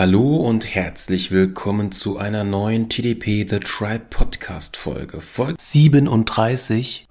Hallo und herzlich willkommen zu einer neuen TDP The Tribe Podcast Folge. Folge 37.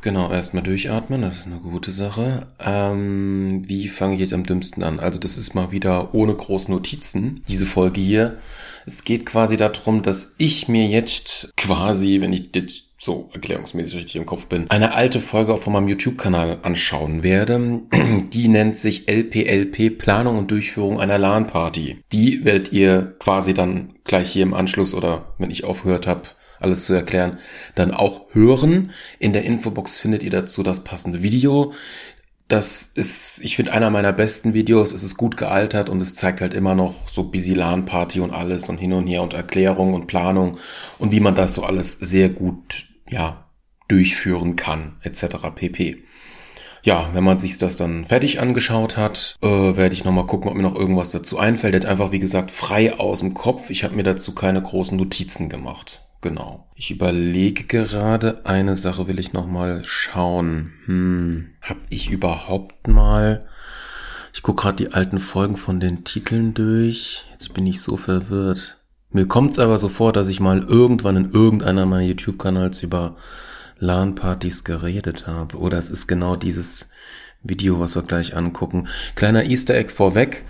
Genau, erstmal durchatmen, das ist eine gute Sache. Ähm, wie fange ich jetzt am dümmsten an? Also das ist mal wieder ohne große Notizen, diese Folge hier. Es geht quasi darum, dass ich mir jetzt quasi, wenn ich das so erklärungsmäßig richtig im Kopf bin, eine alte Folge auch von meinem YouTube-Kanal anschauen werde. Die nennt sich LPLP Planung und Durchführung einer LAN-Party. Die werdet ihr quasi dann gleich hier im Anschluss oder wenn ich aufgehört habe, alles zu erklären, dann auch hören. In der Infobox findet ihr dazu das passende Video. Das ist, ich finde, einer meiner besten Videos. Es ist gut gealtert und es zeigt halt immer noch so busy LAN-Party und alles und hin und her und Erklärung und Planung und wie man das so alles sehr gut, ja, durchführen kann, etc. pp. Ja, wenn man sich das dann fertig angeschaut hat, äh, werde ich nochmal gucken, ob mir noch irgendwas dazu einfällt. Jetzt einfach, wie gesagt, frei aus dem Kopf. Ich habe mir dazu keine großen Notizen gemacht. Genau. Ich überlege gerade, eine Sache will ich noch mal schauen. Hm, hab ich überhaupt mal... Ich gucke gerade die alten Folgen von den Titeln durch. Jetzt bin ich so verwirrt. Mir kommt's aber so vor, dass ich mal irgendwann in irgendeiner meiner YouTube-Kanals über LAN-Partys geredet habe. Oder es ist genau dieses Video, was wir gleich angucken. Kleiner Easter Egg vorweg.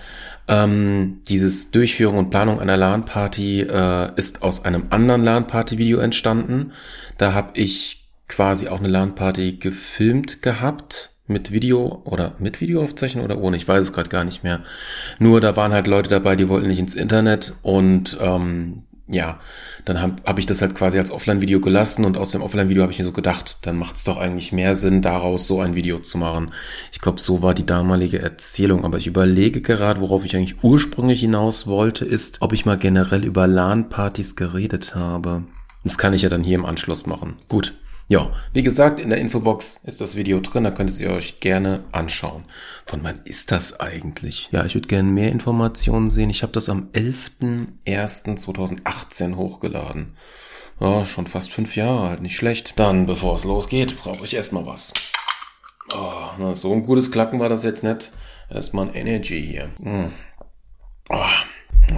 Ähm, dieses Durchführung und Planung einer LAN-Party äh, ist aus einem anderen LAN-Party-Video entstanden. Da habe ich quasi auch eine LAN-Party gefilmt gehabt mit Video oder mit Videoaufzeichnung oder ohne, ich weiß es gerade gar nicht mehr. Nur da waren halt Leute dabei, die wollten nicht ins Internet und ähm, ja, dann habe hab ich das halt quasi als Offline-Video gelassen und aus dem Offline-Video habe ich mir so gedacht, dann macht es doch eigentlich mehr Sinn, daraus so ein Video zu machen. Ich glaube, so war die damalige Erzählung, aber ich überlege gerade, worauf ich eigentlich ursprünglich hinaus wollte, ist, ob ich mal generell über LAN-Partys geredet habe. Das kann ich ja dann hier im Anschluss machen. Gut. Ja, wie gesagt, in der Infobox ist das Video drin, da könnt ihr euch gerne anschauen. Von wann ist das eigentlich? Ja, ich würde gerne mehr Informationen sehen. Ich habe das am 11.01.2018 hochgeladen. Ja, schon fast fünf Jahre alt, nicht schlecht. Dann, bevor es losgeht, brauche ich erstmal was. Oh, na, so ein gutes Klacken war das jetzt nicht. Erstmal ein Energy hier. Hm. Oh,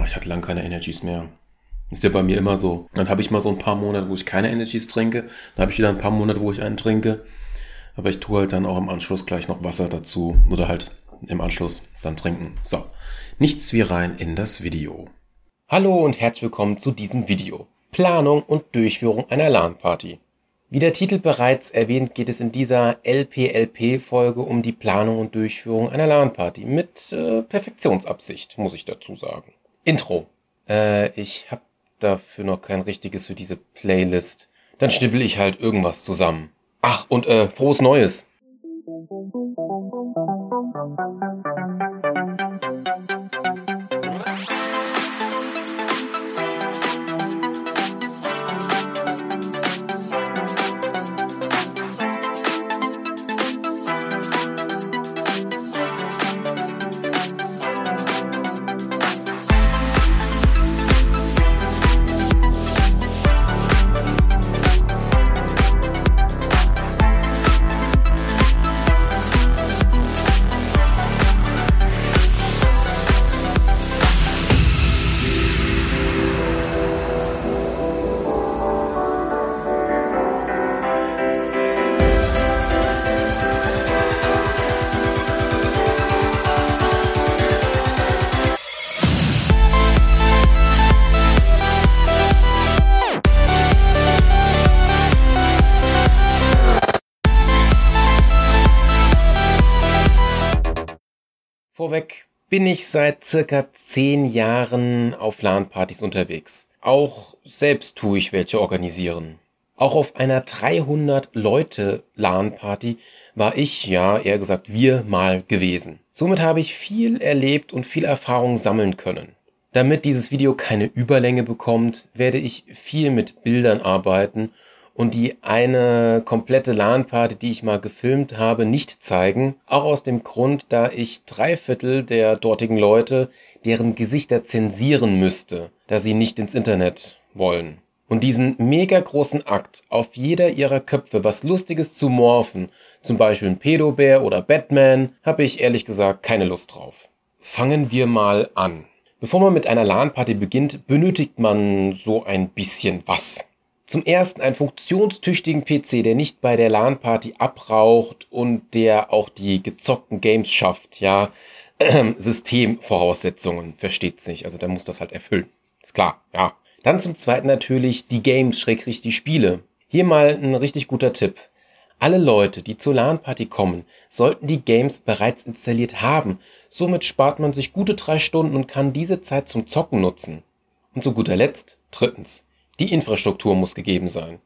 ich hatte lang keine Energies mehr. Ist ja bei mir immer so. Dann habe ich mal so ein paar Monate, wo ich keine Energies trinke. Dann habe ich wieder ein paar Monate, wo ich einen trinke. Aber ich tue halt dann auch im Anschluss gleich noch Wasser dazu. Oder halt im Anschluss dann trinken. So, nichts wie rein in das Video. Hallo und herzlich willkommen zu diesem Video. Planung und Durchführung einer LAN-Party. Wie der Titel bereits erwähnt, geht es in dieser LPLP-Folge um die Planung und Durchführung einer LAN-Party mit äh, Perfektionsabsicht, muss ich dazu sagen. Intro. Äh, ich habe dafür noch kein richtiges für diese Playlist. Dann schnibbel ich halt irgendwas zusammen. Ach, und äh, frohes Neues. Bin ich seit circa zehn Jahren auf LAN-Partys unterwegs. Auch selbst tue ich welche organisieren. Auch auf einer 300 Leute LAN-Party war ich, ja eher gesagt wir mal gewesen. Somit habe ich viel erlebt und viel Erfahrung sammeln können. Damit dieses Video keine Überlänge bekommt, werde ich viel mit Bildern arbeiten und die eine komplette LAN-Party, die ich mal gefilmt habe, nicht zeigen. Auch aus dem Grund, da ich drei Viertel der dortigen Leute deren Gesichter zensieren müsste, da sie nicht ins Internet wollen. Und diesen mega großen Akt, auf jeder ihrer Köpfe was Lustiges zu morphen, zum Beispiel ein Pedobär oder Batman, habe ich ehrlich gesagt keine Lust drauf. Fangen wir mal an. Bevor man mit einer LAN-Party beginnt, benötigt man so ein bisschen was. Zum ersten einen funktionstüchtigen PC, der nicht bei der LAN-Party abraucht und der auch die gezockten Games schafft, ja. Systemvoraussetzungen, versteht sich. Also der muss das halt erfüllen. Ist klar, ja. Dann zum zweiten natürlich die Games, schrägstrich die Spiele. Hier mal ein richtig guter Tipp. Alle Leute, die zur LAN-Party kommen, sollten die Games bereits installiert haben. Somit spart man sich gute drei Stunden und kann diese Zeit zum Zocken nutzen. Und zu guter Letzt, drittens, die Infrastruktur muss gegeben sein.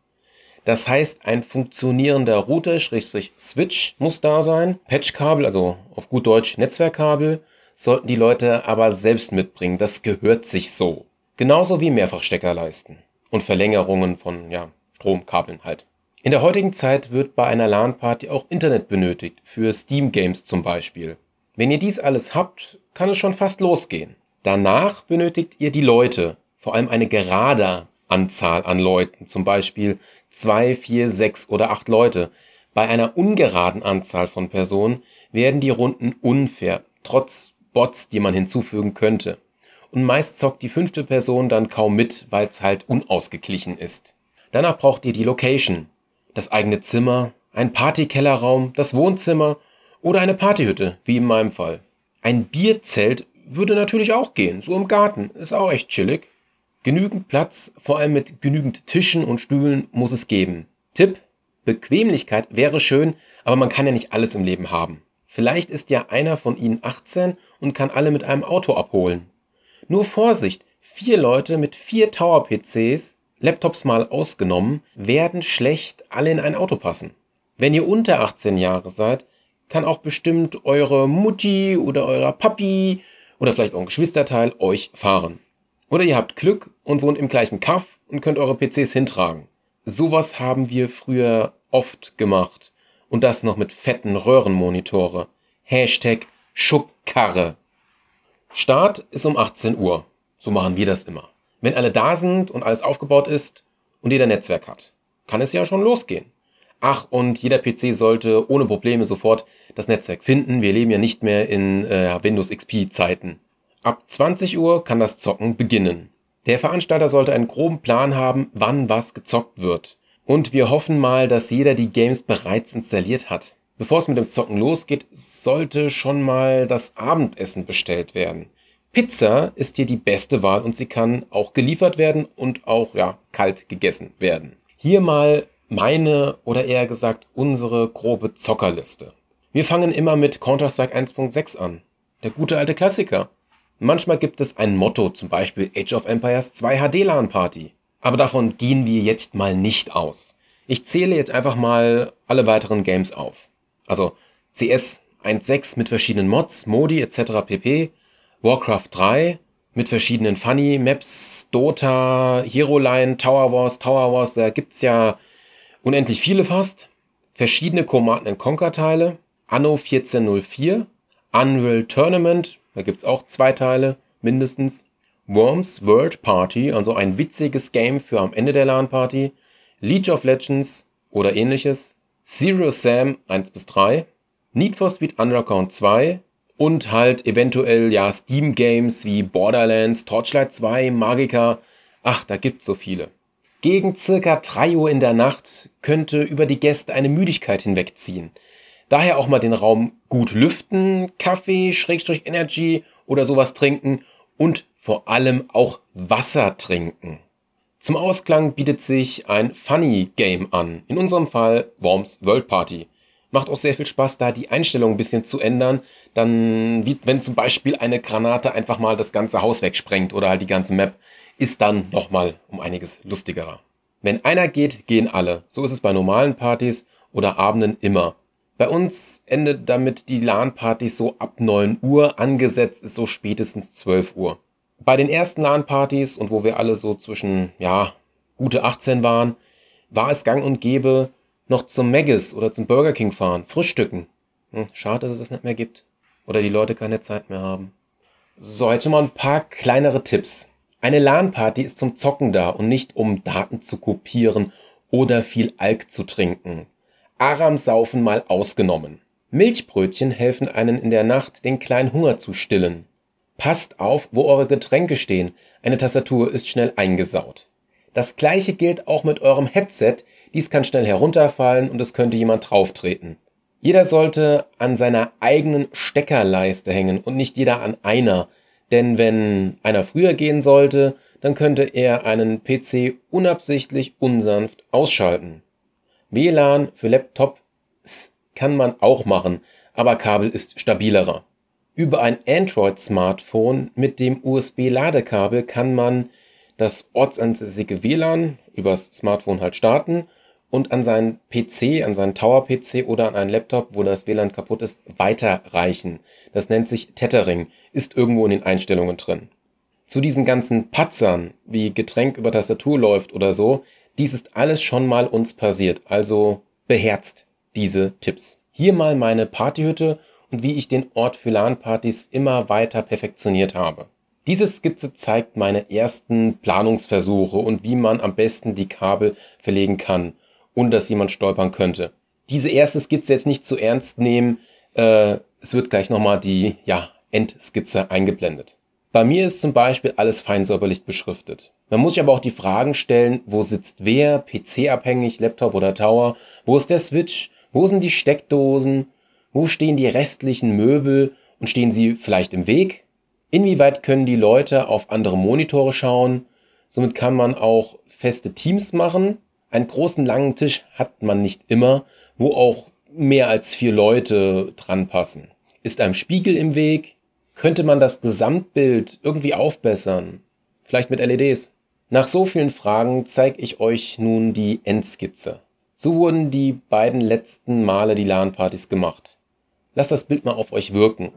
Das heißt, ein funktionierender Router, Schrägstrich Switch muss da sein, Patchkabel, also auf gut Deutsch Netzwerkkabel, sollten die Leute aber selbst mitbringen. Das gehört sich so. Genauso wie Mehrfachsteckerleisten und Verlängerungen von ja, Stromkabeln halt. In der heutigen Zeit wird bei einer LAN-Party auch Internet benötigt, für Steam-Games zum Beispiel. Wenn ihr dies alles habt, kann es schon fast losgehen. Danach benötigt ihr die Leute, vor allem eine gerade Anzahl an Leuten, zum Beispiel zwei, vier, sechs oder acht Leute. Bei einer ungeraden Anzahl von Personen werden die Runden unfair, trotz Bots, die man hinzufügen könnte. Und meist zockt die fünfte Person dann kaum mit, weil es halt unausgeglichen ist. Danach braucht ihr die Location das eigene Zimmer, ein Partykellerraum, das Wohnzimmer oder eine Partyhütte, wie in meinem Fall. Ein Bierzelt würde natürlich auch gehen, so im Garten, ist auch echt chillig. Genügend Platz, vor allem mit genügend Tischen und Stühlen, muss es geben. Tipp: Bequemlichkeit wäre schön, aber man kann ja nicht alles im Leben haben. Vielleicht ist ja einer von Ihnen 18 und kann alle mit einem Auto abholen. Nur Vorsicht, vier Leute mit vier Tower-PCs Laptops mal ausgenommen, werden schlecht alle in ein Auto passen. Wenn ihr unter 18 Jahre seid, kann auch bestimmt eure Mutti oder euer Papi oder vielleicht auch ein Geschwisterteil euch fahren. Oder ihr habt Glück und wohnt im gleichen Kaff und könnt eure PCs hintragen. Sowas haben wir früher oft gemacht. Und das noch mit fetten Röhrenmonitore. Hashtag Schubkarre. Start ist um 18 Uhr. So machen wir das immer. Wenn alle da sind und alles aufgebaut ist und jeder Netzwerk hat, kann es ja schon losgehen. Ach, und jeder PC sollte ohne Probleme sofort das Netzwerk finden. Wir leben ja nicht mehr in äh, Windows XP Zeiten. Ab 20 Uhr kann das Zocken beginnen. Der Veranstalter sollte einen groben Plan haben, wann was gezockt wird. Und wir hoffen mal, dass jeder die Games bereits installiert hat. Bevor es mit dem Zocken losgeht, sollte schon mal das Abendessen bestellt werden. Pizza ist hier die beste Wahl und sie kann auch geliefert werden und auch ja, kalt gegessen werden. Hier mal meine oder eher gesagt unsere grobe Zockerliste. Wir fangen immer mit Counter-Strike 1.6 an. Der gute alte Klassiker. Manchmal gibt es ein Motto, zum Beispiel Age of Empires 2 HD LAN Party. Aber davon gehen wir jetzt mal nicht aus. Ich zähle jetzt einfach mal alle weiteren Games auf. Also CS 1.6 mit verschiedenen Mods, Modi etc. pp. Warcraft 3 mit verschiedenen Funny Maps, Dota, Hero Line, Tower Wars, Tower Wars, da gibt's ja unendlich viele fast. Verschiedene Command Conquer Teile, Anno 1404, Unreal Tournament, da gibt's auch zwei Teile mindestens. Worms World Party, also ein witziges Game für am Ende der LAN Party. League of Legends oder ähnliches. Zero Sam 1 bis 3. Need for Speed Underground 2, und halt eventuell ja Steam Games wie Borderlands, Torchlight 2, Magica. Ach, da gibt's so viele. Gegen circa 3 Uhr in der Nacht könnte über die Gäste eine Müdigkeit hinwegziehen. Daher auch mal den Raum gut lüften, Kaffee, Schrägstrich Energy oder sowas trinken und vor allem auch Wasser trinken. Zum Ausklang bietet sich ein Funny Game an, in unserem Fall Worms World Party. Macht auch sehr viel Spaß, da die Einstellung ein bisschen zu ändern. Dann, wie wenn zum Beispiel eine Granate einfach mal das ganze Haus wegsprengt oder halt die ganze Map, ist dann nochmal um einiges lustigerer. Wenn einer geht, gehen alle. So ist es bei normalen Partys oder Abenden immer. Bei uns endet damit die LAN-Partys so ab 9 Uhr, angesetzt ist so spätestens 12 Uhr. Bei den ersten LAN-Partys und wo wir alle so zwischen, ja, gute 18 waren, war es gang und gäbe, noch zum Maggis oder zum Burger King fahren, frühstücken. Hm, schade, dass es das nicht mehr gibt. Oder die Leute keine Zeit mehr haben. So, jetzt schon mal ein paar kleinere Tipps. Eine LAN-Party ist zum Zocken da und nicht um Daten zu kopieren oder viel Alk zu trinken. Aramsaufen mal ausgenommen. Milchbrötchen helfen einen in der Nacht den kleinen Hunger zu stillen. Passt auf, wo eure Getränke stehen. Eine Tastatur ist schnell eingesaut. Das gleiche gilt auch mit eurem Headset. Dies kann schnell herunterfallen und es könnte jemand drauftreten. Jeder sollte an seiner eigenen Steckerleiste hängen und nicht jeder an einer. Denn wenn einer früher gehen sollte, dann könnte er einen PC unabsichtlich unsanft ausschalten. WLAN für Laptop kann man auch machen, aber Kabel ist stabilerer. Über ein Android-Smartphone mit dem USB-Ladekabel kann man das ortsansässige WLAN übers Smartphone halt starten und an seinen PC, an seinen Tower-PC oder an einen Laptop, wo das WLAN kaputt ist, weiterreichen. Das nennt sich Tethering, ist irgendwo in den Einstellungen drin. Zu diesen ganzen Patzern, wie Getränk über Tastatur läuft oder so, dies ist alles schon mal uns passiert, also beherzt diese Tipps. Hier mal meine Partyhütte und wie ich den Ort für LAN-Partys immer weiter perfektioniert habe. Diese Skizze zeigt meine ersten Planungsversuche und wie man am besten die Kabel verlegen kann, ohne dass jemand stolpern könnte. Diese erste Skizze jetzt nicht zu ernst nehmen, äh, es wird gleich nochmal die ja, Endskizze eingeblendet. Bei mir ist zum Beispiel alles feinsäuberlich beschriftet. Man muss sich aber auch die Fragen stellen, wo sitzt wer, PC-abhängig, Laptop oder Tower, wo ist der Switch, wo sind die Steckdosen, wo stehen die restlichen Möbel und stehen sie vielleicht im Weg? Inwieweit können die Leute auf andere Monitore schauen? Somit kann man auch feste Teams machen. Einen großen langen Tisch hat man nicht immer, wo auch mehr als vier Leute dran passen. Ist ein Spiegel im Weg? Könnte man das Gesamtbild irgendwie aufbessern? Vielleicht mit LEDs? Nach so vielen Fragen zeige ich euch nun die Endskizze. So wurden die beiden letzten Male die LAN-Partys gemacht. Lasst das Bild mal auf euch wirken.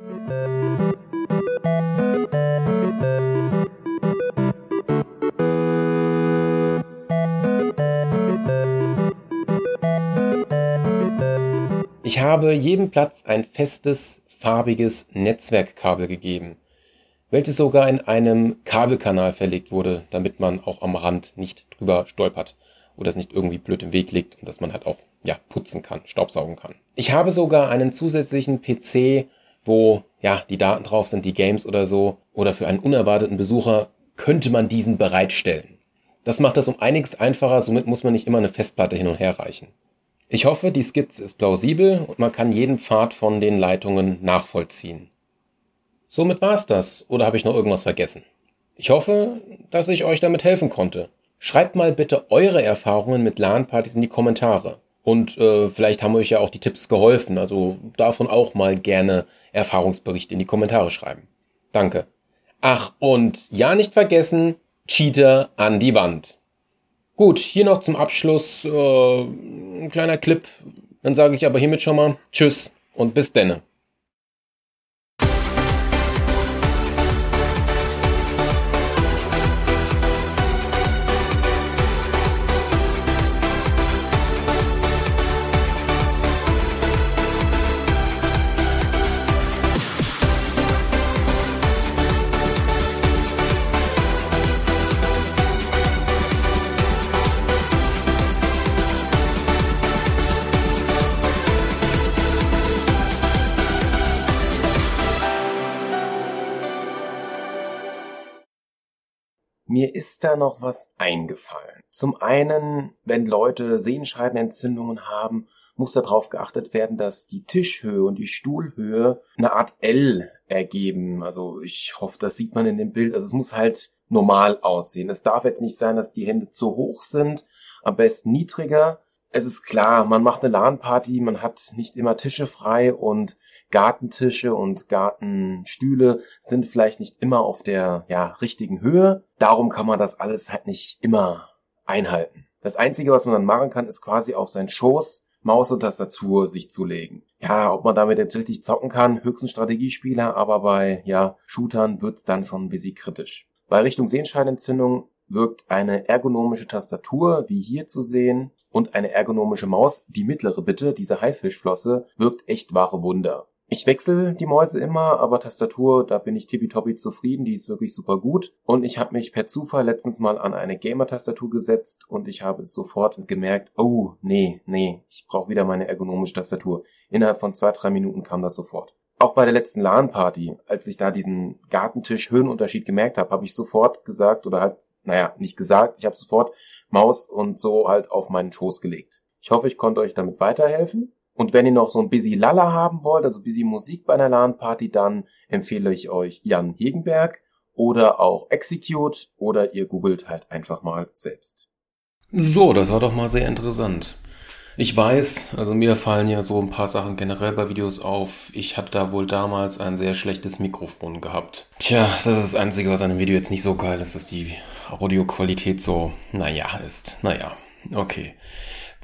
Ich habe jedem Platz ein festes, farbiges Netzwerkkabel gegeben, welches sogar in einem Kabelkanal verlegt wurde, damit man auch am Rand nicht drüber stolpert oder es nicht irgendwie blöd im Weg liegt und dass man halt auch ja, putzen kann, staubsaugen kann. Ich habe sogar einen zusätzlichen PC, wo ja, die Daten drauf sind, die Games oder so, oder für einen unerwarteten Besucher könnte man diesen bereitstellen. Das macht das um einiges einfacher, somit muss man nicht immer eine Festplatte hin und her reichen. Ich hoffe, die Skizze ist plausibel und man kann jeden Pfad von den Leitungen nachvollziehen. Somit war's das, oder habe ich noch irgendwas vergessen? Ich hoffe, dass ich euch damit helfen konnte. Schreibt mal bitte eure Erfahrungen mit LAN-Partys in die Kommentare. Und äh, vielleicht haben euch ja auch die Tipps geholfen. Also davon auch mal gerne Erfahrungsberichte in die Kommentare schreiben. Danke. Ach, und ja nicht vergessen, Cheater an die Wand. Gut, hier noch zum Abschluss äh, ein kleiner Clip. Dann sage ich aber hiermit schon mal Tschüss und bis denne. Mir ist da noch was eingefallen. Zum einen, wenn Leute Sehenscheidenentzündungen haben, muss darauf geachtet werden, dass die Tischhöhe und die Stuhlhöhe eine Art L ergeben. Also ich hoffe, das sieht man in dem Bild. Also es muss halt normal aussehen. Es darf jetzt nicht sein, dass die Hände zu hoch sind, am besten niedriger. Es ist klar, man macht eine LAN-Party, man hat nicht immer Tische frei und Gartentische und Gartenstühle sind vielleicht nicht immer auf der ja, richtigen Höhe. Darum kann man das alles halt nicht immer einhalten. Das Einzige, was man dann machen kann, ist quasi auf seinen Schoß Maus und Tastatur sich zu legen. Ja, ob man damit jetzt richtig zocken kann, höchstens Strategiespieler, aber bei ja, Shootern wird's dann schon ein bisschen kritisch. Bei Richtung Sehenscheinentzündung wirkt eine ergonomische Tastatur, wie hier zu sehen, und eine ergonomische Maus, die mittlere bitte, diese Haifischflosse, wirkt echt wahre Wunder. Ich wechsle die Mäuse immer, aber Tastatur, da bin ich tippitoppi zufrieden, die ist wirklich super gut. Und ich habe mich per Zufall letztens mal an eine Gamer-Tastatur gesetzt und ich habe es sofort gemerkt, oh, nee, nee, ich brauche wieder meine ergonomische Tastatur. Innerhalb von zwei, drei Minuten kam das sofort. Auch bei der letzten LAN-Party, als ich da diesen Gartentisch-Höhenunterschied gemerkt habe, habe ich sofort gesagt oder halt, naja, nicht gesagt, ich habe sofort Maus und so halt auf meinen Schoß gelegt. Ich hoffe, ich konnte euch damit weiterhelfen. Und wenn ihr noch so ein busy Lala haben wollt, also busy Musik bei einer LAN-Party, dann empfehle ich euch Jan Hegenberg oder auch Execute oder ihr googelt halt einfach mal selbst. So, das war doch mal sehr interessant. Ich weiß, also mir fallen ja so ein paar Sachen generell bei Videos auf. Ich hatte da wohl damals ein sehr schlechtes Mikrofon gehabt. Tja, das ist das Einzige, was an dem Video jetzt nicht so geil ist, dass die Audioqualität so, naja, ist. Naja, okay.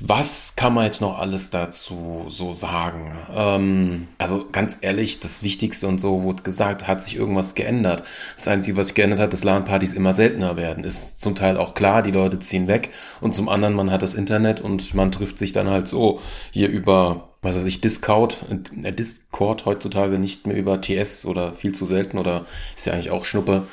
Was kann man jetzt noch alles dazu so sagen? Ähm, also ganz ehrlich, das Wichtigste und so wurde gesagt, hat sich irgendwas geändert. Das Einzige, was sich geändert hat, dass LAN-Partys immer seltener werden. Ist zum Teil auch klar, die Leute ziehen weg und zum anderen, man hat das Internet und man trifft sich dann halt so hier über was weiß ich, Discord, äh, Discord heutzutage nicht mehr über TS oder viel zu selten oder ist ja eigentlich auch Schnuppe,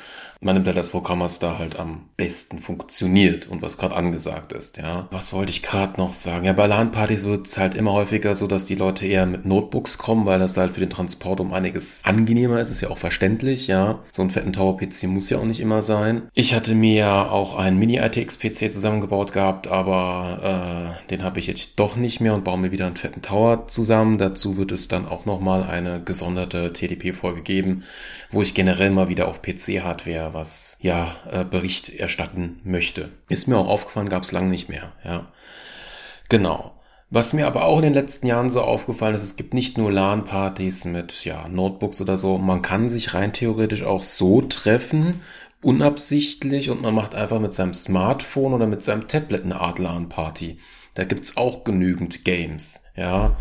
man nimmt halt das Programm, was da halt am besten funktioniert und was gerade angesagt ist, ja. Was wollte ich gerade noch sagen? Ja, bei LAN-Partys wird es halt immer häufiger so, dass die Leute eher mit Notebooks kommen, weil das halt für den Transport um einiges angenehmer ist, ist ja auch verständlich, ja. So einen fetten Tower-PC muss ja auch nicht immer sein. Ich hatte mir ja auch einen Mini-ITX-PC zusammengebaut gehabt, aber äh, den habe ich jetzt doch nicht mehr und baue mir wieder einen fetten Tower zusammen. Dazu wird es dann auch nochmal eine gesonderte TDP-Folge geben, wo ich generell mal wieder auf PC-Hardware was ja äh, Bericht erstatten möchte. Ist mir auch aufgefallen, gab es lange nicht mehr. Ja, genau. Was mir aber auch in den letzten Jahren so aufgefallen ist, es gibt nicht nur LAN-Partys mit ja, Notebooks oder so. Man kann sich rein theoretisch auch so treffen, unabsichtlich, und man macht einfach mit seinem Smartphone oder mit seinem Tablet eine Art LAN-Party. Da gibt's auch genügend Games, ja.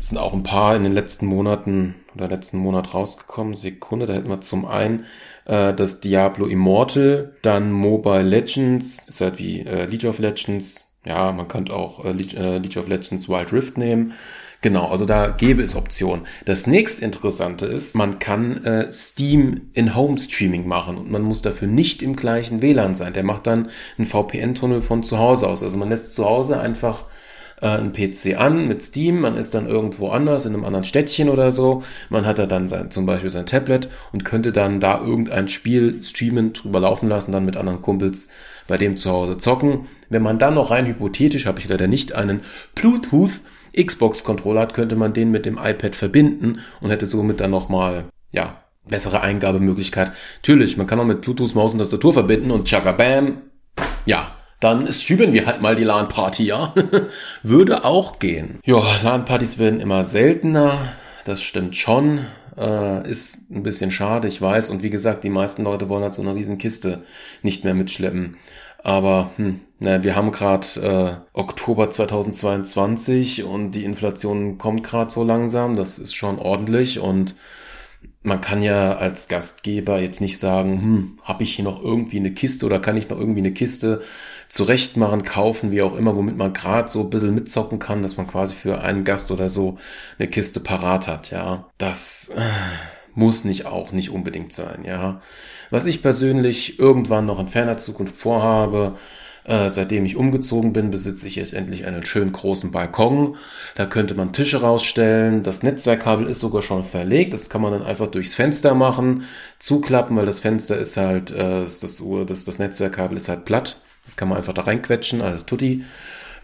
Es sind auch ein paar in den letzten Monaten oder letzten Monat rausgekommen. Sekunde, da hätten wir zum einen äh, das Diablo Immortal, dann Mobile Legends, ist halt wie äh, League of Legends. Ja, man könnte auch äh, League, äh, League of Legends Wild Rift nehmen. Genau, also da gäbe es Optionen. Das nächste Interessante ist, man kann äh, Steam in Home Streaming machen und man muss dafür nicht im gleichen WLAN sein. Der macht dann einen VPN-Tunnel von zu Hause aus. Also man lässt zu Hause einfach äh, einen PC an mit Steam, man ist dann irgendwo anders, in einem anderen Städtchen oder so, man hat da dann sein, zum Beispiel sein Tablet und könnte dann da irgendein Spiel streamen, drüber laufen lassen, dann mit anderen Kumpels bei dem zu Hause zocken. Wenn man dann noch rein hypothetisch, habe ich leider nicht einen Bluetooth Xbox-Controller hat, könnte man den mit dem iPad verbinden und hätte somit dann nochmal, ja, bessere Eingabemöglichkeit. Natürlich, man kann auch mit Bluetooth Maus und Tastatur verbinden und tschakka bam, ja, dann streamen wir halt mal die LAN-Party, ja. Würde auch gehen. Ja, LAN-Partys werden immer seltener. Das stimmt schon. Äh, ist ein bisschen schade, ich weiß. Und wie gesagt, die meisten Leute wollen halt so eine riesen Kiste nicht mehr mitschleppen. Aber hm, na, wir haben gerade äh, Oktober 2022 und die Inflation kommt gerade so langsam. Das ist schon ordentlich und man kann ja als Gastgeber jetzt nicht sagen, hm, habe ich hier noch irgendwie eine Kiste oder kann ich noch irgendwie eine Kiste zurechtmachen, kaufen, wie auch immer, womit man gerade so ein bisschen mitzocken kann, dass man quasi für einen Gast oder so eine Kiste parat hat, ja. Das äh, muss nicht auch nicht unbedingt sein, ja. Was ich persönlich irgendwann noch in ferner Zukunft vorhabe, äh, seitdem ich umgezogen bin, besitze ich jetzt endlich einen schönen großen Balkon. Da könnte man Tische rausstellen. Das Netzwerkkabel ist sogar schon verlegt. Das kann man dann einfach durchs Fenster machen, zuklappen, weil das Fenster ist halt, äh, das, das, das Netzwerkkabel ist halt platt. Das kann man einfach da reinquetschen, alles tutti.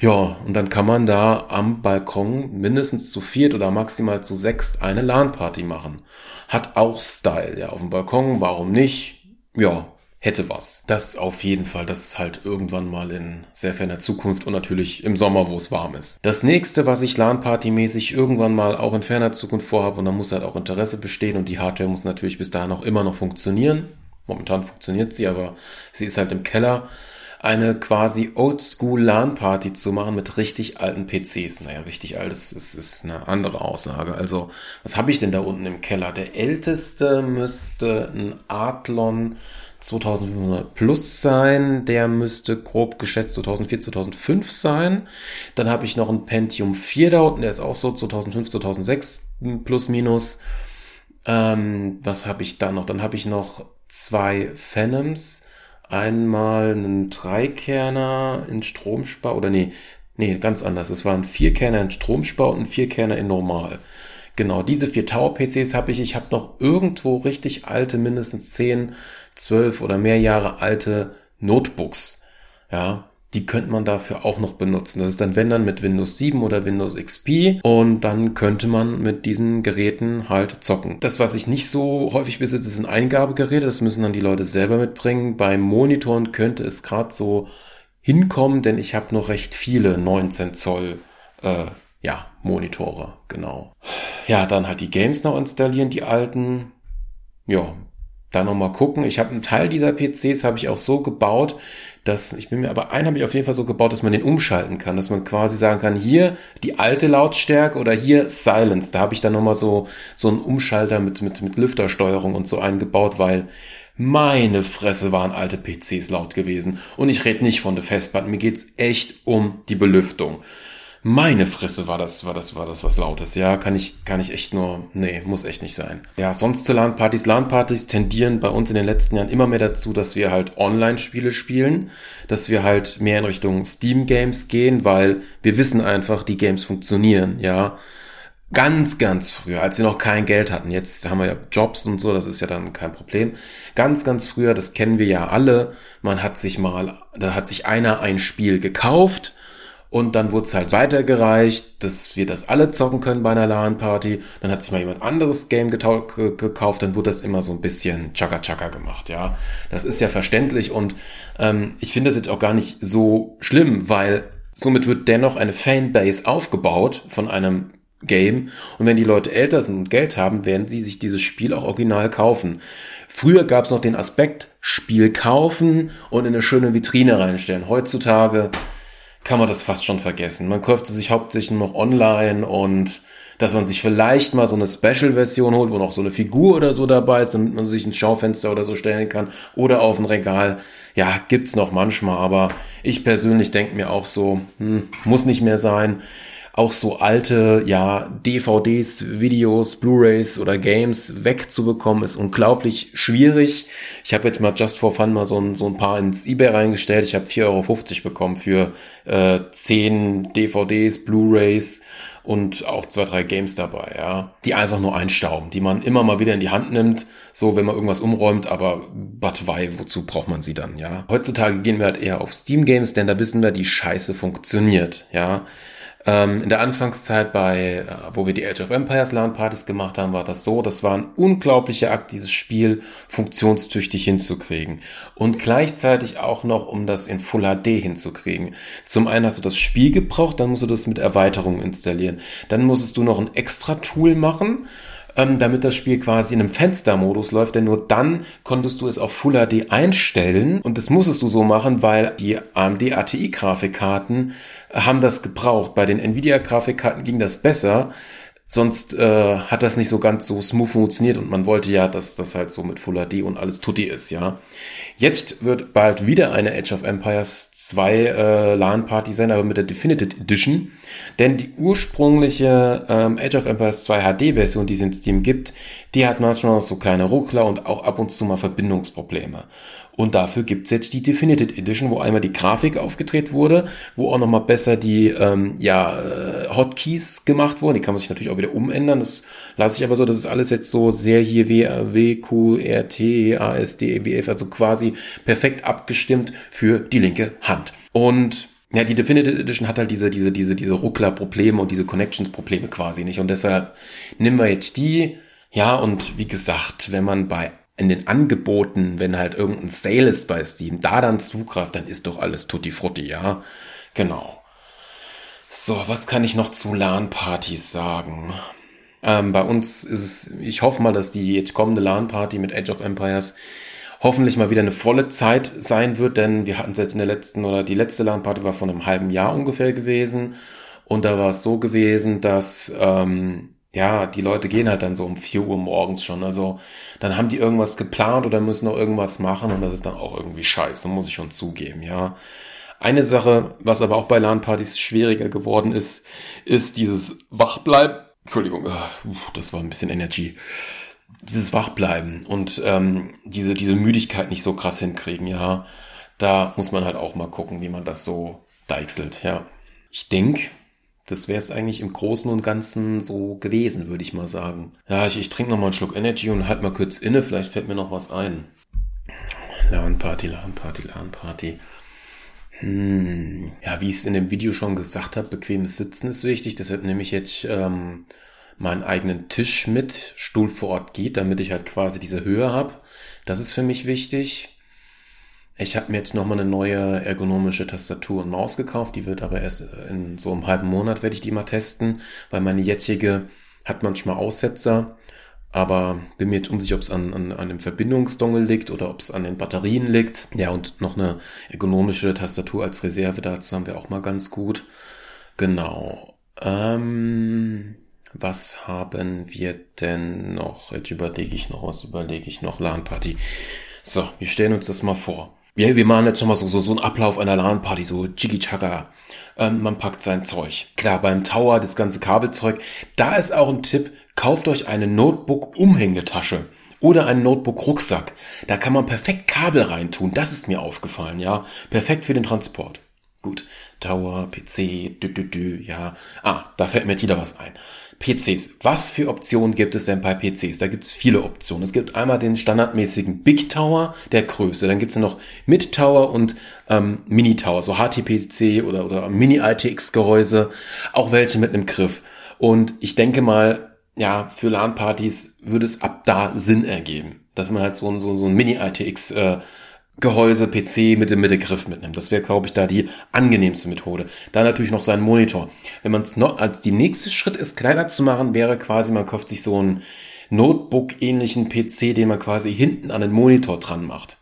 Ja, und dann kann man da am Balkon mindestens zu viert oder maximal zu sechst eine LAN-Party machen. Hat auch Style, ja, auf dem Balkon, warum nicht? Ja, hätte was. Das auf jeden Fall, das halt irgendwann mal in sehr ferner Zukunft und natürlich im Sommer, wo es warm ist. Das nächste, was ich LAN-Party-mäßig irgendwann mal auch in ferner Zukunft vorhabe und da muss halt auch Interesse bestehen und die Hardware muss natürlich bis dahin auch immer noch funktionieren. Momentan funktioniert sie, aber sie ist halt im Keller eine quasi Oldschool LAN-Party zu machen mit richtig alten PCs. Naja, richtig alt ist, ist, ist eine andere Aussage. Also, was habe ich denn da unten im Keller? Der älteste müsste ein Adlon 2500 plus sein. Der müsste grob geschätzt 2004, 2005 sein. Dann habe ich noch ein Pentium 4 da unten, der ist auch so 2005, 2006 plus minus. Ähm, was habe ich da noch? Dann habe ich noch zwei Phantoms einmal einen Dreikerner in Stromspar oder nee, nee, ganz anders. Es waren Vierkerner in Stromspar und ein Vierkerner in Normal. Genau, diese vier Tower-PCs habe ich. Ich habe noch irgendwo richtig alte, mindestens 10, 12 oder mehr Jahre alte Notebooks. Ja, die könnte man dafür auch noch benutzen. Das ist dann, wenn dann mit Windows 7 oder Windows XP und dann könnte man mit diesen Geräten halt zocken. Das, was ich nicht so häufig besitze, sind Eingabegeräte. Das müssen dann die Leute selber mitbringen. Bei Monitoren könnte es gerade so hinkommen, denn ich habe noch recht viele 19 Zoll äh, ja, Monitore, genau. Ja, dann halt die Games noch installieren, die alten. Ja, dann nochmal gucken. Ich habe einen Teil dieser PCs habe ich auch so gebaut, dass ich bin mir aber einen habe ich auf jeden Fall so gebaut, dass man den umschalten kann, dass man quasi sagen kann, hier die alte Lautstärke oder hier Silence. Da habe ich dann nochmal so so einen Umschalter mit mit mit Lüftersteuerung und so eingebaut, weil meine Fresse waren alte PCs laut gewesen und ich rede nicht von der Festplatte, mir geht's echt um die Belüftung. Meine Fresse war das, war das, war das was Lautes. Ja, kann ich, kann ich echt nur, nee, muss echt nicht sein. Ja, sonst zu LAN-Partys. LAN-Partys tendieren bei uns in den letzten Jahren immer mehr dazu, dass wir halt Online-Spiele spielen, dass wir halt mehr in Richtung Steam-Games gehen, weil wir wissen einfach, die Games funktionieren, ja. Ganz, ganz früher, als wir noch kein Geld hatten. Jetzt haben wir ja Jobs und so, das ist ja dann kein Problem. Ganz, ganz früher, das kennen wir ja alle. Man hat sich mal, da hat sich einer ein Spiel gekauft, und dann wurde es halt weitergereicht, dass wir das alle zocken können bei einer LAN-Party. Dann hat sich mal jemand anderes Game gekauft, dann wurde das immer so ein bisschen Chaka-Chaka gemacht, ja. Das ist ja verständlich und ähm, ich finde das jetzt auch gar nicht so schlimm, weil somit wird dennoch eine Fanbase aufgebaut von einem Game. Und wenn die Leute älter sind und Geld haben, werden sie sich dieses Spiel auch original kaufen. Früher gab es noch den Aspekt, Spiel kaufen und in eine schöne Vitrine reinstellen. Heutzutage kann man das fast schon vergessen. Man kauft sie sich hauptsächlich noch online und dass man sich vielleicht mal so eine Special-Version holt, wo noch so eine Figur oder so dabei ist, damit man sich ein Schaufenster oder so stellen kann oder auf ein Regal. Ja, gibt's noch manchmal, aber ich persönlich denke mir auch so, hm, muss nicht mehr sein auch so alte, ja, DVDs, Videos, Blu-rays oder Games wegzubekommen, ist unglaublich schwierig. Ich habe jetzt mal just for fun mal so ein, so ein paar ins Ebay reingestellt. Ich habe 4,50 Euro bekommen für äh, 10 DVDs, Blu-rays und auch zwei, drei Games dabei, ja, die einfach nur einstauben, die man immer mal wieder in die Hand nimmt, so wenn man irgendwas umräumt, aber but why, wozu braucht man sie dann, ja? Heutzutage gehen wir halt eher auf Steam Games, denn da wissen wir, die Scheiße funktioniert, ja. Ähm, in der Anfangszeit bei, äh, wo wir die Age of Empires LAN-Partys gemacht haben, war das so, das war ein unglaublicher Akt, dieses Spiel funktionstüchtig hinzukriegen. Und gleichzeitig auch noch, um das in Full HD hinzukriegen. Zum einen hast du das Spiel gebraucht, dann musst du das mit Erweiterungen installieren. Dann musstest du noch ein extra Tool machen, ähm, damit das Spiel quasi in einem Fenstermodus läuft, denn nur dann konntest du es auf Full HD einstellen und das musstest du so machen, weil die AMD ATI Grafikkarten haben das gebraucht. Bei den Nvidia Grafikkarten ging das besser. Sonst äh, hat das nicht so ganz so smooth funktioniert und man wollte ja, dass das halt so mit Full HD und alles tutti ist, ja. Jetzt wird bald wieder eine Age of Empires 2 äh, LAN-Party sein, aber mit der Definitive Edition. Denn die ursprüngliche ähm, Age of Empires 2 HD-Version, die es in Steam gibt, die hat manchmal so kleine Ruckler und auch ab und zu mal Verbindungsprobleme. Und dafür gibt's jetzt die Definitive Edition, wo einmal die Grafik aufgedreht wurde, wo auch nochmal besser die ähm, ja, äh, Hotkeys gemacht wurden. Die kann man sich natürlich auch wieder umändern. Das lasse ich aber so, das ist alles jetzt so sehr hier W, Q, R, T, A, S, D, E, W, F, also quasi perfekt abgestimmt für die linke Hand. Und ja, die Definitive Edition hat halt diese, diese, diese, diese Ruckler-Probleme und diese Connections-Probleme quasi nicht. Und deshalb nehmen wir jetzt die. Ja, und wie gesagt, wenn man bei in den Angeboten, wenn halt irgendein Sale ist bei Steam, da dann zugreift, dann ist doch alles tutti frutti, ja. Genau. So, was kann ich noch zu LAN-Partys sagen? Ähm, bei uns ist es, ich hoffe mal, dass die jetzt kommende LAN-Party mit Age of Empires hoffentlich mal wieder eine volle Zeit sein wird, denn wir hatten es jetzt in der letzten oder die letzte LAN-Party war von einem halben Jahr ungefähr gewesen. Und da war es so gewesen, dass ähm, ja, die Leute gehen halt dann so um 4 Uhr morgens schon. Also dann haben die irgendwas geplant oder müssen noch irgendwas machen und das ist dann auch irgendwie scheiße, muss ich schon zugeben, ja. Eine Sache, was aber auch bei LAN-Partys schwieriger geworden ist, ist dieses Wachbleiben. Entschuldigung, ah, das war ein bisschen Energie. Dieses Wachbleiben und ähm, diese, diese Müdigkeit nicht so krass hinkriegen, ja. Da muss man halt auch mal gucken, wie man das so deichselt, ja. Ich denke, das wäre es eigentlich im Großen und Ganzen so gewesen, würde ich mal sagen. Ja, ich, ich trinke noch mal einen Schluck Energy und halt mal kurz inne, vielleicht fällt mir noch was ein. LAN-Party, LAN-Party. Hm. Ja, wie ich es in dem Video schon gesagt habe, bequemes Sitzen ist wichtig. Deshalb nehme ich jetzt ähm, meinen eigenen Tisch mit. Stuhl vor Ort geht, damit ich halt quasi diese Höhe habe. Das ist für mich wichtig. Ich habe mir jetzt nochmal eine neue ergonomische Tastatur und Maus gekauft. Die wird aber erst in so einem halben Monat werde ich die mal testen, weil meine jetzige hat manchmal Aussetzer. Aber bin mir jetzt unsicher, ob es an, an, an dem Verbindungsdongel liegt oder ob es an den Batterien liegt. Ja, und noch eine ergonomische Tastatur als Reserve, dazu haben wir auch mal ganz gut. Genau. Ähm, was haben wir denn noch? Jetzt überlege ich noch, was überlege ich noch? LAN-Party. So, wir stellen uns das mal vor. Ja, wir machen jetzt schon mal so, so, so einen Ablauf einer LAN-Party, so Chiki-Chaka. Ähm, man packt sein Zeug. Klar, beim Tower das ganze Kabelzeug. Da ist auch ein Tipp, kauft euch eine Notebook-Umhängetasche oder einen Notebook-Rucksack. Da kann man perfekt Kabel reintun. Das ist mir aufgefallen, ja. Perfekt für den Transport. Gut. Tower, PC, dü, dü, dü, ja. Ah, da fällt mir jetzt wieder was ein. PCs. Was für Optionen gibt es denn bei PCs? Da gibt es viele Optionen. Es gibt einmal den standardmäßigen Big Tower der Größe. Dann gibt es noch Mid Tower und ähm, Mini Tower, so HTPC oder, oder Mini ITX Gehäuse. Auch welche mit einem Griff. Und ich denke mal, ja, für LAN-Partys würde es ab da Sinn ergeben, dass man halt so ein, so, so ein Mini ITX äh, Gehäuse, PC mit dem Mittelgriff mitnimmt. Das wäre, glaube ich, da die angenehmste Methode. Dann natürlich noch seinen Monitor. Wenn man es noch als die nächste Schritt ist, kleiner zu machen, wäre quasi, man kauft sich so einen Notebook-ähnlichen PC, den man quasi hinten an den Monitor dran macht.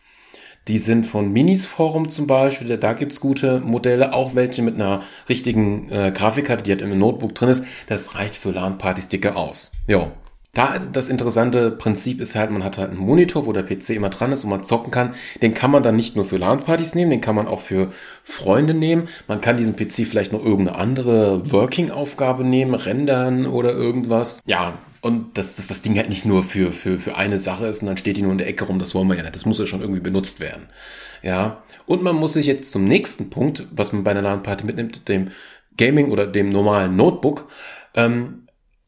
Die sind von Minis Forum zum Beispiel, da gibt's gute Modelle, auch welche mit einer richtigen äh, Grafikkarte, die halt im Notebook drin ist. Das reicht für LAN-Partys dicke aus. Jo, da das interessante Prinzip ist halt, man hat halt einen Monitor, wo der PC immer dran ist und man zocken kann. Den kann man dann nicht nur für LAN-Partys nehmen, den kann man auch für Freunde nehmen. Man kann diesen PC vielleicht noch irgendeine andere Working-Aufgabe nehmen, rendern oder irgendwas. Ja, und dass, dass das Ding halt nicht nur für, für, für eine Sache ist und dann steht die nur in der Ecke rum, das wollen wir ja nicht. Das muss ja schon irgendwie benutzt werden. Ja. Und man muss sich jetzt zum nächsten Punkt, was man bei einer LAN-Party mitnimmt, dem Gaming oder dem normalen Notebook, ähm,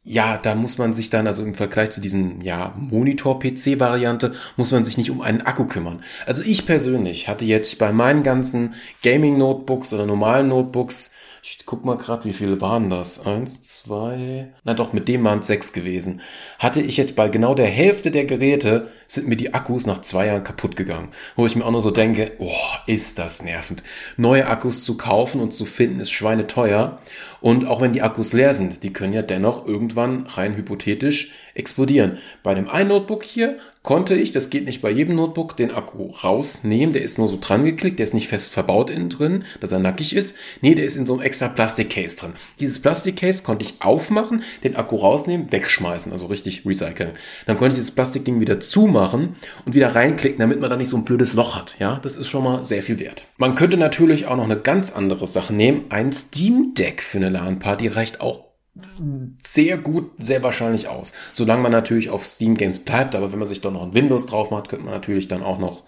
ja, da muss man sich dann, also im Vergleich zu diesem, ja, Monitor-PC-Variante, muss man sich nicht um einen Akku kümmern. Also ich persönlich hatte jetzt bei meinen ganzen Gaming-Notebooks oder normalen Notebooks ich guck mal gerade, wie viele waren das? Eins, zwei. Na doch, mit dem waren es sechs gewesen. Hatte ich jetzt bei genau der Hälfte der Geräte sind mir die Akkus nach zwei Jahren kaputt gegangen. Wo ich mir auch nur so denke, oh, ist das nervend. Neue Akkus zu kaufen und zu finden ist schweineteuer. Und auch wenn die Akkus leer sind, die können ja dennoch irgendwann rein hypothetisch explodieren. Bei dem einen Notebook hier konnte ich, das geht nicht bei jedem Notebook, den Akku rausnehmen. Der ist nur so dran geklickt, der ist nicht fest verbaut innen drin, dass er nackig ist. Nee, der ist in so einem extra Plastikcase drin. Dieses Plastikcase konnte ich aufmachen, den Akku rausnehmen, wegschmeißen, also richtig recyceln. Dann konnte ich dieses Plastikding wieder zumachen und wieder reinklicken, damit man da nicht so ein blödes Loch hat. Ja, das ist schon mal sehr viel wert. Man könnte natürlich auch noch eine ganz andere Sache nehmen. Ein Steam Deck für eine LAN-Party reicht auch sehr gut, sehr wahrscheinlich aus. Solange man natürlich auf Steam Games bleibt, aber wenn man sich doch noch ein Windows drauf macht, könnte man natürlich dann auch noch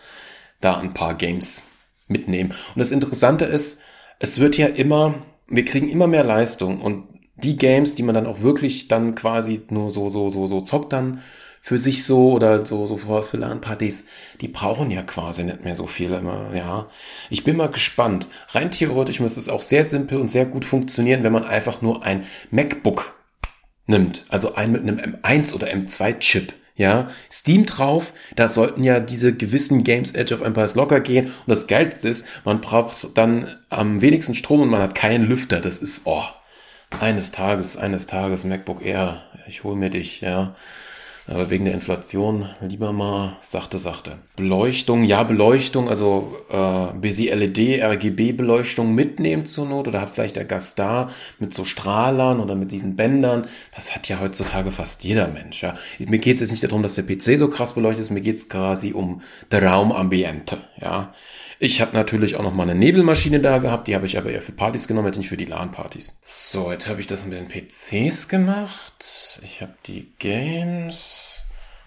da ein paar Games mitnehmen. Und das Interessante ist, es wird ja immer, wir kriegen immer mehr Leistung und die Games, die man dann auch wirklich dann quasi nur so, so, so, so zockt dann, für sich so oder so, so für LAN-Partys, die brauchen ja quasi nicht mehr so viel immer, ja. Ich bin mal gespannt. Rein theoretisch müsste es auch sehr simpel und sehr gut funktionieren, wenn man einfach nur ein MacBook nimmt. Also ein mit einem M1 oder M2-Chip. Ja, Steam drauf, da sollten ja diese gewissen Games Edge of Empires locker gehen. Und das Geilste ist, man braucht dann am wenigsten Strom und man hat keinen Lüfter. Das ist, oh, eines Tages, eines Tages MacBook Air, ich hol mir dich, ja. Aber wegen der Inflation lieber mal sachte, sachte. Beleuchtung, ja, Beleuchtung, also äh, BC LED, RGB-Beleuchtung mitnehmen zur Not oder hat vielleicht der Gast da mit so Strahlern oder mit diesen Bändern. Das hat ja heutzutage fast jeder Mensch. Ja. Mir geht es jetzt nicht darum, dass der PC so krass beleuchtet ist, mir geht es quasi um der Raumambiente. Ja. Ich habe natürlich auch noch mal eine Nebelmaschine da gehabt, die habe ich aber eher für Partys genommen, nicht für die LAN-Partys. So, jetzt habe ich das mit den PCs gemacht. Ich habe die Games.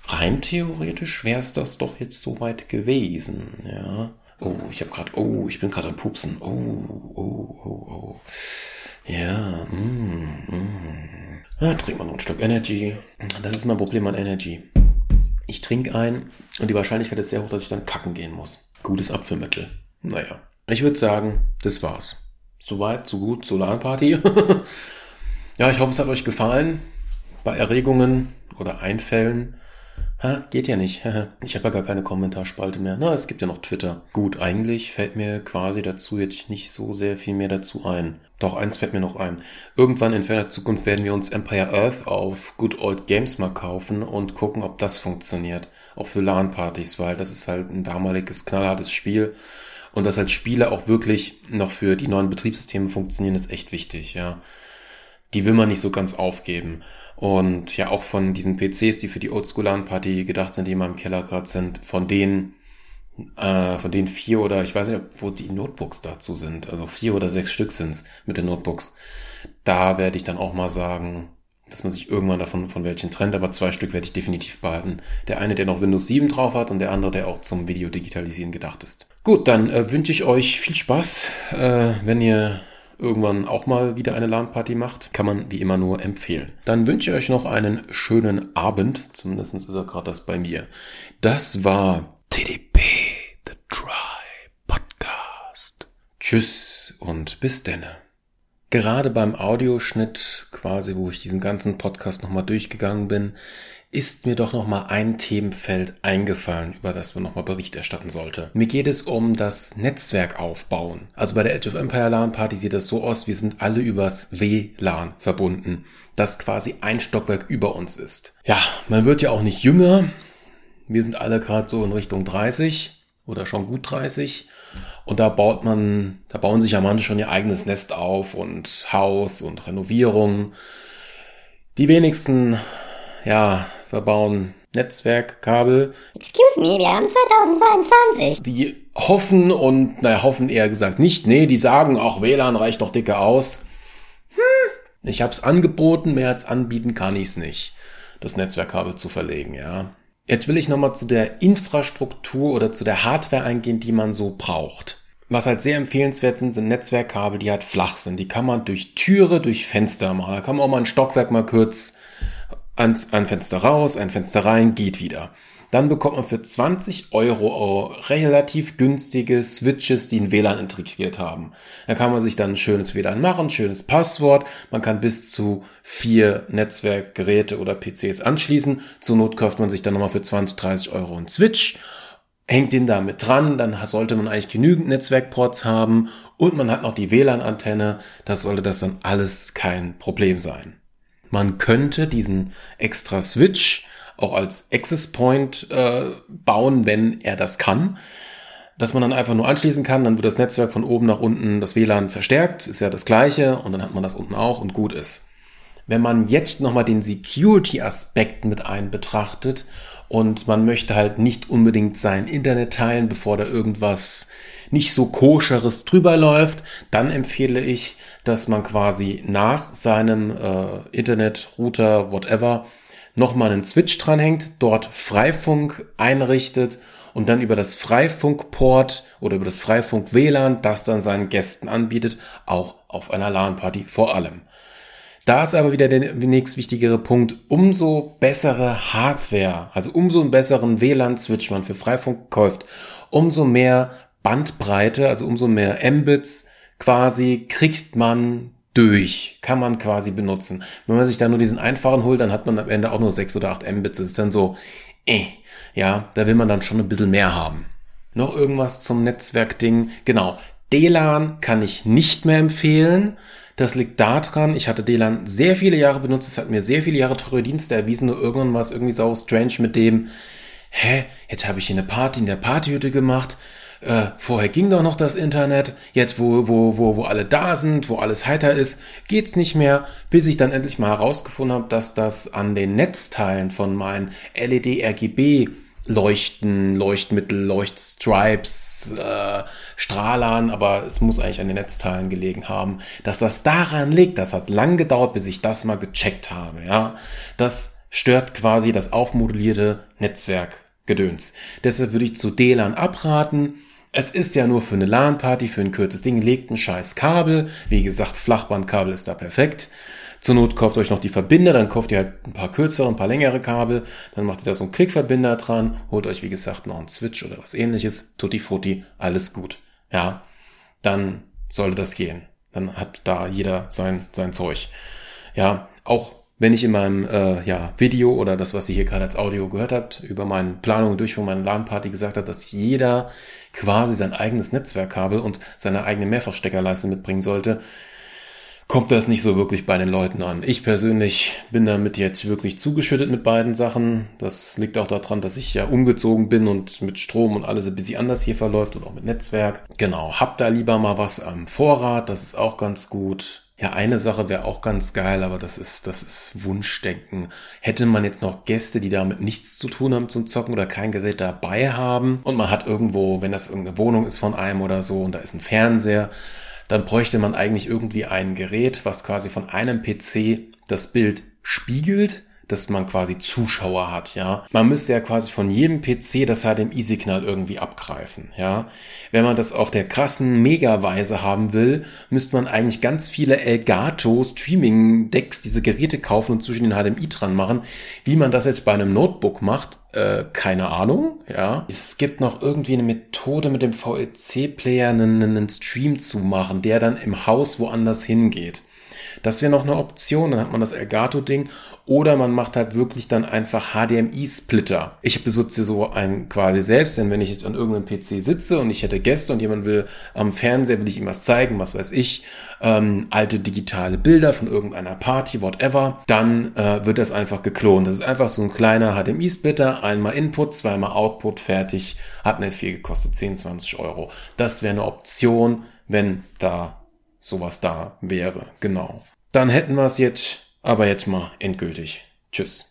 Rein theoretisch wäre es das doch jetzt soweit gewesen, ja. Oh, ich habe gerade, oh, ich bin gerade am Pupsen. Oh, oh, oh, oh. Ja, mm, mm. Ja, trink mal noch ein Stück Energy. Das ist mein Problem an Energy. Ich trinke ein und die Wahrscheinlichkeit ist sehr hoch, dass ich dann kacken gehen muss. Gutes Abführmittel. Naja, ich würde sagen, das war's. Soweit, so gut, Solarparty. ja, ich hoffe, es hat euch gefallen. Bei Erregungen oder Einfällen Ha, geht ja nicht. Ich habe ja gar keine Kommentarspalte mehr. Na, es gibt ja noch Twitter. Gut, eigentlich fällt mir quasi dazu jetzt nicht so sehr viel mehr dazu ein. Doch, eins fällt mir noch ein. Irgendwann in ferner Zukunft werden wir uns Empire Earth auf Good Old Games mal kaufen und gucken, ob das funktioniert. Auch für LAN-Partys, weil das ist halt ein damaliges knallhartes Spiel. Und dass halt Spiele auch wirklich noch für die neuen Betriebssysteme funktionieren, ist echt wichtig, ja die will man nicht so ganz aufgeben. Und ja, auch von diesen PCs, die für die Oldschool-LAN-Party gedacht sind, die immer im Keller gerade sind, von denen, äh, von denen vier oder, ich weiß nicht, wo die Notebooks dazu sind, also vier oder sechs Stück sind's mit den Notebooks. Da werde ich dann auch mal sagen, dass man sich irgendwann davon von welchen trennt, aber zwei Stück werde ich definitiv behalten. Der eine, der noch Windows 7 drauf hat und der andere, der auch zum Videodigitalisieren gedacht ist. Gut, dann äh, wünsche ich euch viel Spaß, äh, wenn ihr irgendwann auch mal wieder eine LAN-Party macht, kann man wie immer nur empfehlen. Dann wünsche ich euch noch einen schönen Abend. Zumindest ist er gerade das bei mir. Das war TDP, The Try Podcast. Tschüss und bis denne. Gerade beim Audioschnitt, quasi wo ich diesen ganzen Podcast nochmal durchgegangen bin, ist mir doch nochmal ein Themenfeld eingefallen, über das man nochmal Bericht erstatten sollte. Mir geht es um das Netzwerk aufbauen. Also bei der Edge of Empire LAN Party sieht das so aus, wir sind alle übers WLAN verbunden, das quasi ein Stockwerk über uns ist. Ja, man wird ja auch nicht jünger. Wir sind alle gerade so in Richtung 30 oder schon gut 30. Und da baut man, da bauen sich ja manche schon ihr eigenes Nest auf und Haus und Renovierung. Die wenigsten, ja, verbauen Netzwerkkabel. Excuse me, wir haben 2022. Die hoffen und, naja, hoffen eher gesagt nicht. Nee, die sagen, auch WLAN reicht doch dicke aus. Hm, ich hab's angeboten, mehr als anbieten kann ich's nicht, das Netzwerkkabel zu verlegen, ja. Jetzt will ich nochmal zu der Infrastruktur oder zu der Hardware eingehen, die man so braucht. Was halt sehr empfehlenswert sind, sind Netzwerkkabel, die halt flach sind. Die kann man durch Türe, durch Fenster machen. Da kann man auch mal ein Stockwerk mal kurz ein Fenster raus, ein Fenster rein, geht wieder. Dann bekommt man für 20 Euro relativ günstige Switches, die ein WLAN integriert haben. Da kann man sich dann ein schönes WLAN machen, schönes Passwort. Man kann bis zu vier Netzwerkgeräte oder PCs anschließen. Zur Not kauft man sich dann nochmal für 20, 30 Euro einen Switch hängt den da mit dran, dann sollte man eigentlich genügend Netzwerkports haben und man hat noch die WLAN-Antenne, das sollte das dann alles kein Problem sein. Man könnte diesen extra Switch auch als Access Point äh, bauen, wenn er das kann. Dass man dann einfach nur anschließen kann, dann wird das Netzwerk von oben nach unten das WLAN verstärkt, ist ja das gleiche und dann hat man das unten auch und gut ist. Wenn man jetzt nochmal den Security-Aspekt mit ein betrachtet und man möchte halt nicht unbedingt sein Internet teilen, bevor da irgendwas nicht so koscheres drüber läuft, dann empfehle ich, dass man quasi nach seinem äh, Internetrouter, whatever, nochmal einen Switch dranhängt, dort Freifunk einrichtet und dann über das Freifunkport oder über das Freifunk WLAN das dann seinen Gästen anbietet, auch auf einer LAN-Party vor allem. Da ist aber wieder der nächst wichtigere Punkt, umso bessere Hardware, also umso einen besseren WLAN-Switch man für Freifunk kauft, umso mehr Bandbreite, also umso mehr Mbits quasi kriegt man durch, kann man quasi benutzen. Wenn man sich da nur diesen einfachen holt, dann hat man am Ende auch nur 6 oder 8 Mbits. Das ist dann so, eh, ja, da will man dann schon ein bisschen mehr haben. Noch irgendwas zum Netzwerkding? Genau, DLAN kann ich nicht mehr empfehlen. Das liegt daran, ich hatte DLAN sehr viele Jahre benutzt, es hat mir sehr viele Jahre teure Dienste erwiesen, nur irgendwann war es irgendwie so strange mit dem, hä, jetzt habe ich hier eine Party in der Partyhütte gemacht, äh, vorher ging doch noch das Internet, jetzt wo, wo, wo, wo alle da sind, wo alles heiter ist, geht's nicht mehr, bis ich dann endlich mal herausgefunden habe, dass das an den Netzteilen von meinen LED-RGB Leuchten, Leuchtmittel, Leuchtstripes, äh, Strahlern, aber es muss eigentlich an den Netzteilen gelegen haben. Dass das daran liegt, das hat lang gedauert, bis ich das mal gecheckt habe, ja. Das stört quasi das aufmodulierte Netzwerkgedöns. Deshalb würde ich zu DLAN abraten. Es ist ja nur für eine LAN-Party, für ein kurzes Ding, legt ein scheiß Kabel. Wie gesagt, Flachbandkabel ist da perfekt. Zur Not kauft euch noch die Verbinder, dann kauft ihr halt ein paar kürzere, ein paar längere Kabel, dann macht ihr da so einen Klickverbinder dran, holt euch wie gesagt noch einen Switch oder was ähnliches, Tutti Frutti, alles gut. Ja, dann sollte das gehen. Dann hat da jeder sein, sein Zeug. Ja, auch wenn ich in meinem äh, ja, Video oder das, was ihr hier gerade als Audio gehört habt, über meine Planung und Durchführung meiner LAN-Party gesagt hat, dass jeder quasi sein eigenes Netzwerkkabel und seine eigene Mehrfachsteckerleiste mitbringen sollte, kommt das nicht so wirklich bei den Leuten an. Ich persönlich bin damit jetzt wirklich zugeschüttet mit beiden Sachen. Das liegt auch daran, dass ich ja umgezogen bin und mit Strom und alles ein bisschen anders hier verläuft und auch mit Netzwerk. Genau, habt da lieber mal was am Vorrat, das ist auch ganz gut. Ja, eine Sache wäre auch ganz geil, aber das ist, das ist Wunschdenken. Hätte man jetzt noch Gäste, die damit nichts zu tun haben zum Zocken oder kein Gerät dabei haben und man hat irgendwo, wenn das irgendeine Wohnung ist von einem oder so und da ist ein Fernseher, dann bräuchte man eigentlich irgendwie ein Gerät, was quasi von einem PC das Bild spiegelt, dass man quasi Zuschauer hat, ja. Man müsste ja quasi von jedem PC das HDMI-Signal irgendwie abgreifen, ja. Wenn man das auf der krassen Mega-Weise haben will, müsste man eigentlich ganz viele Elgato Streaming-Decks, diese Geräte kaufen und zwischen den HDMI dran machen. Wie man das jetzt bei einem Notebook macht, äh, keine Ahnung, ja. Es gibt noch irgendwie eine Methode mit dem VLC-Player einen, einen Stream zu machen, der dann im Haus woanders hingeht. Das wäre noch eine Option, dann hat man das Elgato-Ding. Oder man macht halt wirklich dann einfach HDMI-Splitter. Ich besitze so einen quasi selbst, denn wenn ich jetzt an irgendeinem PC sitze und ich hätte Gäste und jemand will am Fernseher, will ich ihm was zeigen, was weiß ich, ähm, alte digitale Bilder von irgendeiner Party, whatever, dann äh, wird das einfach geklont. Das ist einfach so ein kleiner HDMI-Splitter, einmal Input, zweimal Output, fertig, hat nicht viel gekostet, 10, 20 Euro. Das wäre eine Option, wenn da sowas da wäre. Genau. Dann hätten wir es jetzt, aber jetzt mal endgültig. Tschüss.